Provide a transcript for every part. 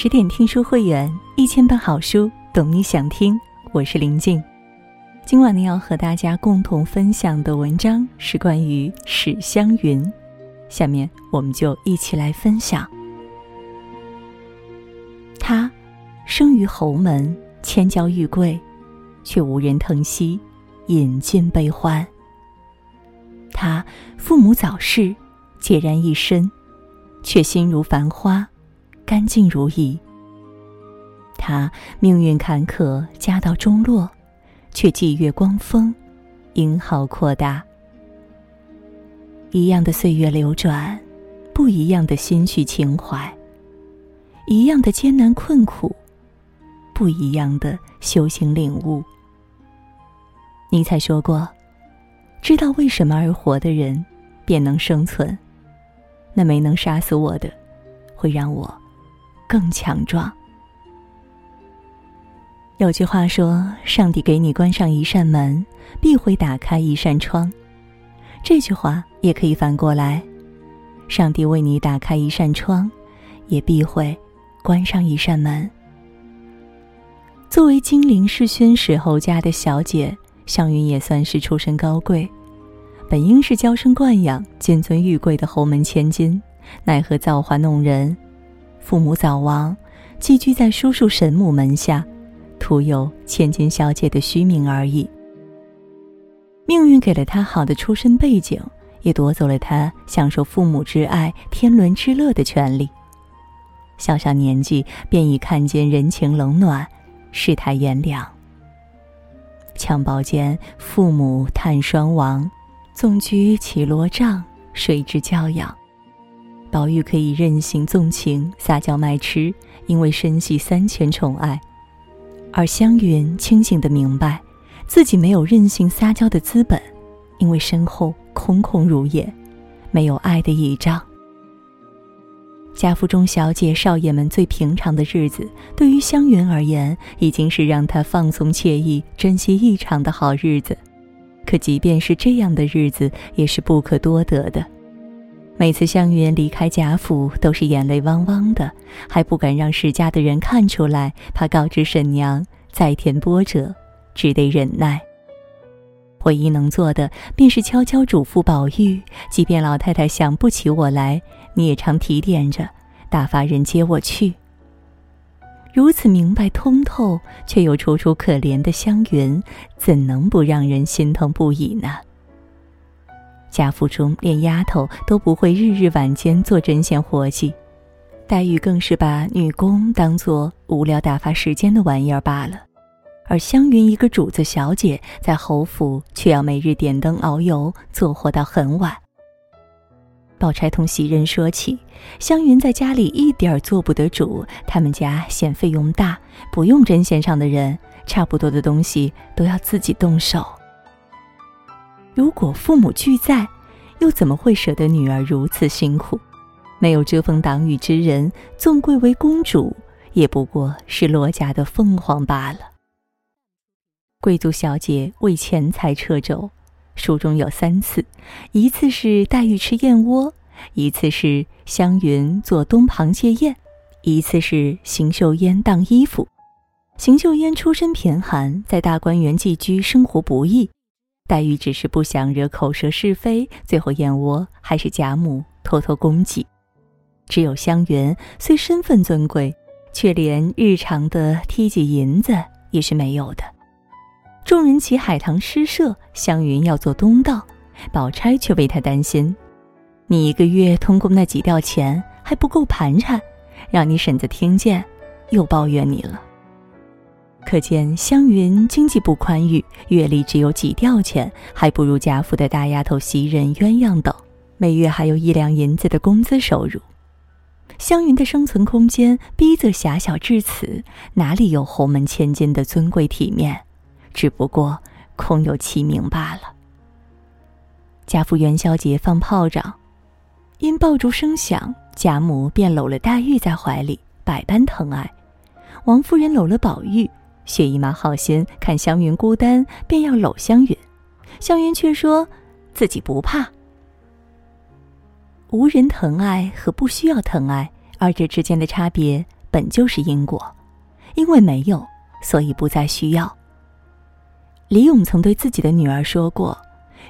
十点听书会员，一千本好书，懂你想听。我是林静。今晚呢，要和大家共同分享的文章是关于史湘云。下面我们就一起来分享。他生于侯门，千娇玉贵，却无人疼惜，饮尽悲欢。他父母早逝，孑然一身，却心如繁花。干净如意。他命运坎坷，家道中落，却霁月光风，英豪阔大。一样的岁月流转，不一样的心绪情怀；一样的艰难困苦，不一样的修行领悟。尼采说过：“知道为什么而活的人，便能生存。那没能杀死我的，会让我。”更强壮。有句话说：“上帝给你关上一扇门，必会打开一扇窗。”这句话也可以反过来：“上帝为你打开一扇窗，也必会关上一扇门。”作为金陵世勋史侯家的小姐，湘云也算是出身高贵，本应是娇生惯养、金尊玉贵的侯门千金，奈何造化弄人。父母早亡，寄居在叔叔神母门下，徒有千金小姐的虚名而已。命运给了他好的出身背景，也夺走了他享受父母之爱、天伦之乐的权利。小小年纪便已看见人情冷暖，世态炎凉。襁褓间，父母叹双亡，纵居绮罗帐，谁之教养？宝玉可以任性纵情、撒娇卖痴，因为深系三千宠爱；而湘云清醒的明白，自己没有任性撒娇的资本，因为身后空空如也，没有爱的倚仗。贾府中小姐、少爷们最平常的日子，对于湘云而言，已经是让她放松惬意、珍惜异常的好日子。可即便是这样的日子，也是不可多得的。每次湘云离开贾府，都是眼泪汪汪的，还不敢让史家的人看出来，怕告知婶娘再添波折，只得忍耐。唯一能做的，便是悄悄嘱咐宝玉：即便老太太想不起我来，你也常提点着，打发人接我去。如此明白通透，却又楚楚可怜的湘云，怎能不让人心疼不已呢？贾府中连丫头都不会日日晚间做针线活计，黛玉更是把女工当做无聊打发时间的玩意儿罢了。而湘云一个主子小姐，在侯府却要每日点灯熬油，做活到很晚。宝钗同袭人说起，湘云在家里一点儿做不得主，他们家嫌费用大，不用针线上的人，差不多的东西都要自己动手。如果父母俱在，又怎么会舍得女儿如此辛苦？没有遮风挡雨之人，纵贵为公主，也不过是落家的凤凰罢了。贵族小姐为钱财掣肘，书中有三次：一次是黛玉吃燕窝，一次是湘云做东旁借宴，一次是邢岫烟当衣服。邢岫烟出身贫寒，在大观园寄居，生活不易。黛玉只是不想惹口舌是非，最后燕窝还是贾母偷偷供给。只有湘云虽身份尊贵，却连日常的梯几银子也是没有的。众人起海棠诗社，湘云要做东道，宝钗却为她担心：你一个月通共那几吊钱还不够盘缠，让你婶子听见，又抱怨你了。可见湘云经济不宽裕，月里只有几吊钱，还不如贾府的大丫头袭人、鸳鸯等，每月还有一两银子的工资收入。湘云的生存空间逼仄狭小至此，哪里有侯门千金的尊贵体面？只不过空有其名罢了。贾府元宵节放炮仗，因爆竹声响，贾母便搂了黛玉在怀里，百般疼爱；王夫人搂了宝玉。薛姨妈好心看湘云孤单，便要搂湘云，湘云却说自己不怕。无人疼爱和不需要疼爱，二者之间的差别本就是因果，因为没有，所以不再需要。李咏曾对自己的女儿说过：“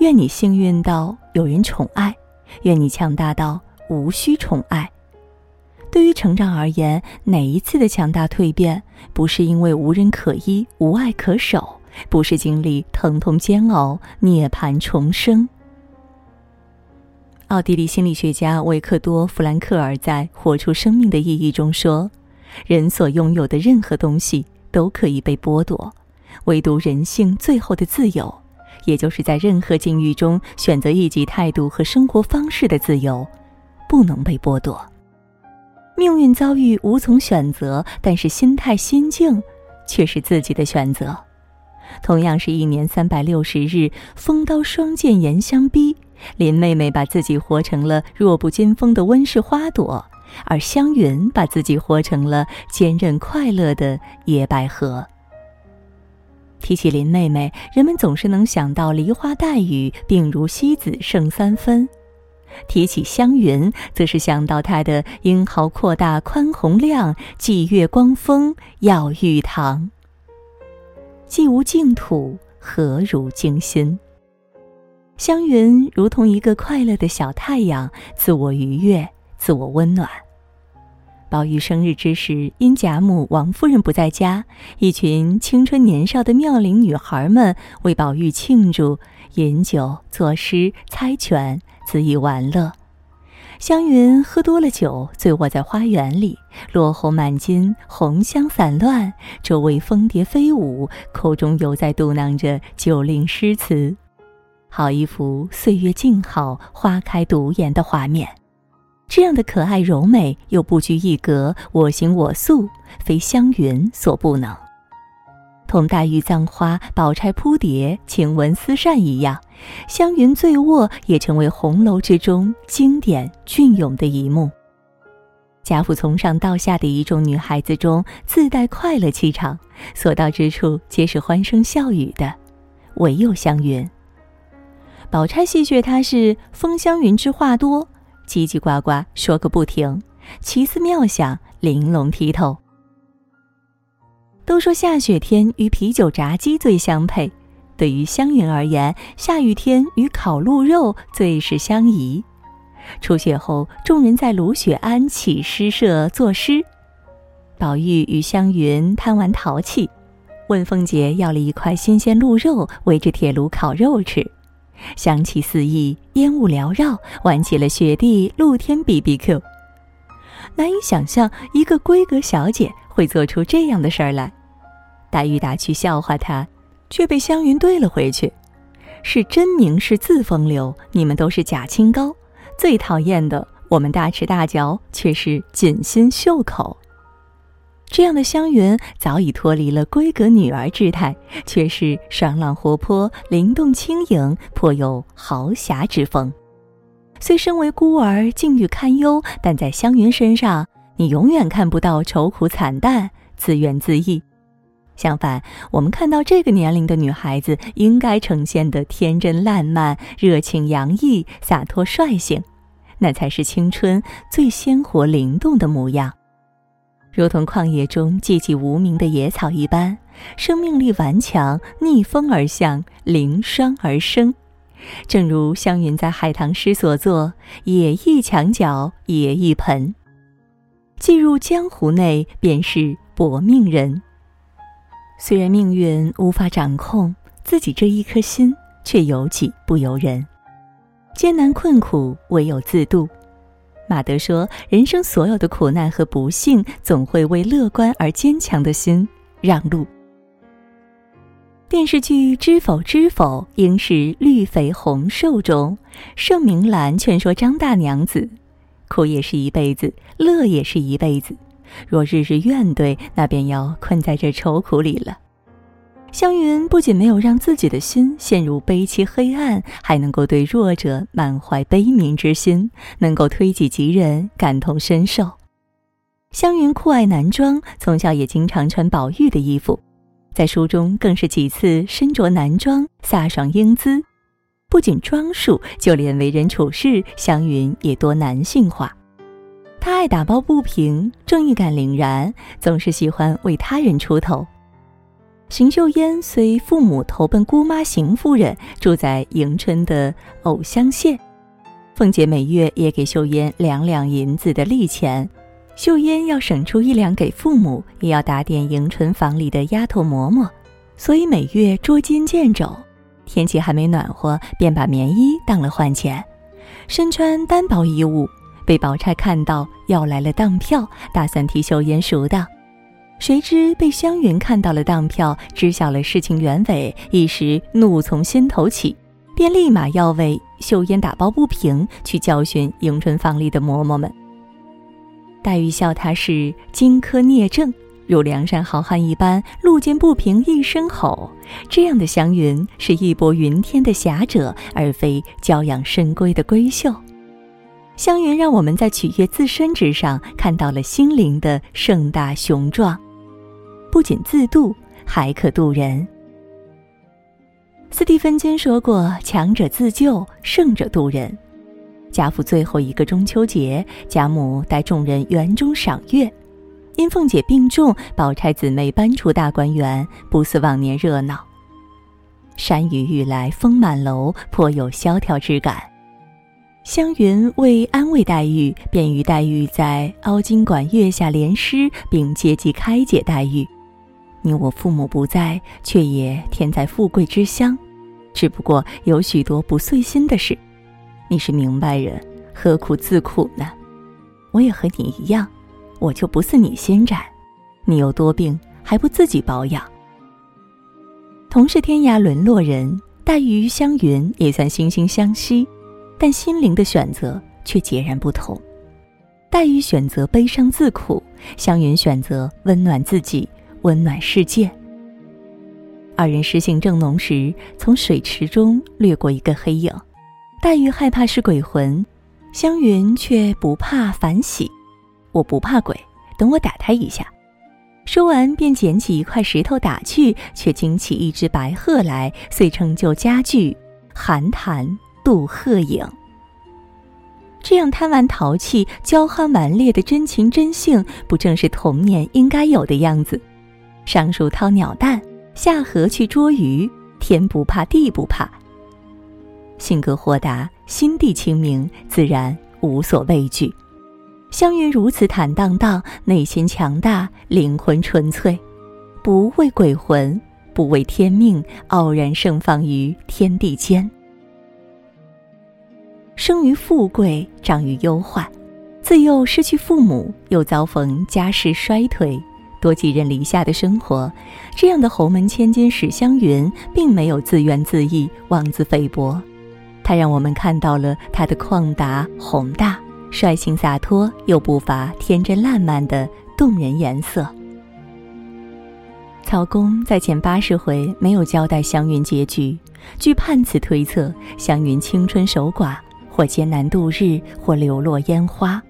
愿你幸运到有人宠爱，愿你强大到无需宠爱。”对于成长而言，哪一次的强大蜕变，不是因为无人可依、无爱可守，不是经历疼痛煎熬、涅槃重生？奥地利心理学家维克多·弗兰克尔在《活出生命的意义》中说：“人所拥有的任何东西都可以被剥夺，唯独人性最后的自由，也就是在任何境遇中选择一己态度和生活方式的自由，不能被剥夺。”命运遭遇无从选择，但是心态心境却是自己的选择。同样是一年三百六十日，风刀霜剑严相逼。林妹妹把自己活成了弱不禁风的温室花朵，而湘云把自己活成了坚韧快乐的野百合。提起林妹妹，人们总是能想到梨花带雨，病如西子胜三分。提起湘云，则是想到她的英豪阔大、宽宏亮，霁月光风耀玉堂。既无净土，何如精心？湘云如同一个快乐的小太阳，自我愉悦，自我温暖。宝玉生日之时，因贾母、王夫人不在家，一群青春年少的妙龄女孩们为宝玉庆祝，饮酒、作诗、猜拳。恣意玩乐，湘云喝多了酒，醉卧在花园里，落红满襟，红香散乱，周围蜂蝶飞舞，口中犹在嘟囔着酒令诗词，好一幅岁月静好、花开独颜的画面。这样的可爱柔美又不拘一格，我行我素，非湘云所不能。同黛玉葬花、宝钗扑蝶、晴雯撕扇一样，湘云醉卧也成为红楼之中经典隽永的一幕。贾府从上到下的一众女孩子中，自带快乐气场，所到之处皆是欢声笑语的，唯有湘云。宝钗戏谑她是风湘云之话多，叽叽呱呱说个不停，奇思妙想，玲珑剔透。都说下雪天与啤酒炸鸡最相配，对于湘云而言，下雨天与烤鹿肉最是相宜。初雪后，众人在卢雪庵起诗社作诗，宝玉与湘云贪玩淘气，问凤姐要了一块新鲜鹿肉，围着铁炉烤肉吃，香气四溢，烟雾缭绕，玩起了雪地露天 B B Q。难以想象一个闺阁小姐。会做出这样的事儿来，黛玉打趣笑话他，却被湘云怼了回去：“是真名是自风流，你们都是假清高。最讨厌的，我们大吃大嚼，却是紧心袖口。”这样的湘云早已脱离了闺阁女儿之态，却是爽朗活泼、灵动轻盈，颇有豪侠之风。虽身为孤儿，境遇堪忧，但在湘云身上。你永远看不到愁苦惨淡、自怨自艾，相反，我们看到这个年龄的女孩子应该呈现的天真烂漫、热情洋溢、洒脱率性，那才是青春最鲜活灵动的模样。如同旷野中寂寂无名的野草一般，生命力顽强，逆风而向，凌霜而生。正如湘云在海棠诗所作：“野一墙角，野一盆。”进入江湖内，便是薄命人。虽然命运无法掌控，自己这一颗心却由己不由人。艰难困苦，唯有自渡。马德说：“人生所有的苦难和不幸，总会为乐观而坚强的心让路。”电视剧《知否知否，应是绿肥红瘦》中，盛明兰劝说张大娘子。苦也是一辈子，乐也是一辈子。若日日怨怼，那便要困在这愁苦里了。湘云不仅没有让自己的心陷入悲凄黑暗，还能够对弱者满怀悲悯之心，能够推己及人，感同身受。湘云酷爱男装，从小也经常穿宝玉的衣服，在书中更是几次身着男装，飒爽英姿。不仅装束，就连为人处事，湘云也多男性化。他爱打抱不平，正义感凛然，总是喜欢为他人出头。邢岫烟随父母投奔姑妈邢夫人，住在迎春的藕香县。凤姐每月也给秀烟两两银子的利钱，秀烟要省出一两给父母，也要打点迎春房里的丫头嬷嬷，所以每月捉襟见肘。天气还没暖和，便把棉衣当了换钱，身穿单薄衣物。被宝钗看到要来了当票，打算替秀烟赎当，谁知被湘云看到了当票，知晓了事情原委，一时怒从心头起，便立马要为秀烟打抱不平，去教训迎春房里的嬷嬷们。黛玉笑他是荆轲聂政，如梁山好汉一般，路见不平一声吼。这样的湘云是义薄云天的侠者，而非娇养深闺的闺秀。湘云让我们在取悦自身之上看到了心灵的盛大雄壮，不仅自渡，还可渡人。斯蒂芬金说过：“强者自救，胜者渡人。”贾府最后一个中秋节，贾母带众人园中赏月，因凤姐病重，宝钗姊妹搬出大观园，不似往年热闹。山雨欲来风满楼，颇有萧条之感。湘云为安慰黛玉，便与黛玉在凹晶馆月下联诗，并借机开解黛玉：“你我父母不在，却也天在富贵之乡，只不过有许多不遂心的事。你是明白人，何苦自苦呢？我也和你一样，我就不似你心窄。你有多病，还不自己保养？同是天涯沦落人，黛玉与湘云也算惺惺相惜。”但心灵的选择却截然不同，黛玉选择悲伤自苦，湘云选择温暖自己，温暖世界。二人诗兴正浓时，从水池中掠过一个黑影，黛玉害怕是鬼魂，湘云却不怕反喜。我不怕鬼，等我打他一下。说完，便捡起一块石头打去，却惊起一只白鹤来，遂成就佳句：寒潭。渡鹤影，这样贪玩淘气、娇憨顽劣的真情真性，不正是童年应该有的样子？上树掏鸟蛋，下河去捉鱼，天不怕地不怕。性格豁达，心地清明，自然无所畏惧。湘云如此坦荡荡，内心强大，灵魂纯粹，不畏鬼魂，不畏天命，傲然盛放于天地间。生于富贵，长于忧患，自幼失去父母，又遭逢家世衰退，多寄人篱下的生活，这样的侯门千金史湘云，并没有自怨自艾、妄自菲薄，她让我们看到了她的旷达宏大、率性洒脱，又不乏天真烂漫的动人颜色。曹公在前八十回没有交代湘云结局，据判词推测，湘云青春守寡。或艰难度日，或流落烟花，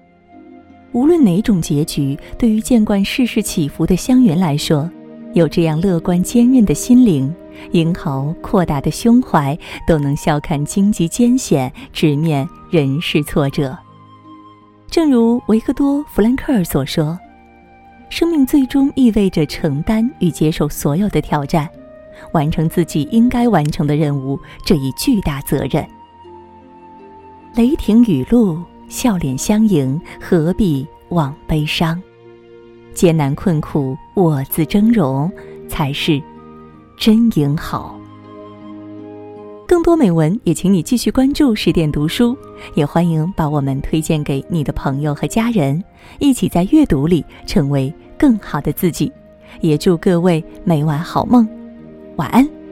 无论哪种结局，对于见惯世事起伏的湘云来说，有这样乐观坚韧的心灵，英豪阔大的胸怀，都能笑看荆棘艰险，直面人世挫折。正如维克多·弗兰克尔所说：“生命最终意味着承担与接受所有的挑战，完成自己应该完成的任务，这一巨大责任。”雷霆雨露，笑脸相迎，何必枉悲伤？艰难困苦，我自峥嵘，才是真英好。更多美文，也请你继续关注十点读书，也欢迎把我们推荐给你的朋友和家人，一起在阅读里成为更好的自己。也祝各位每晚好梦，晚安。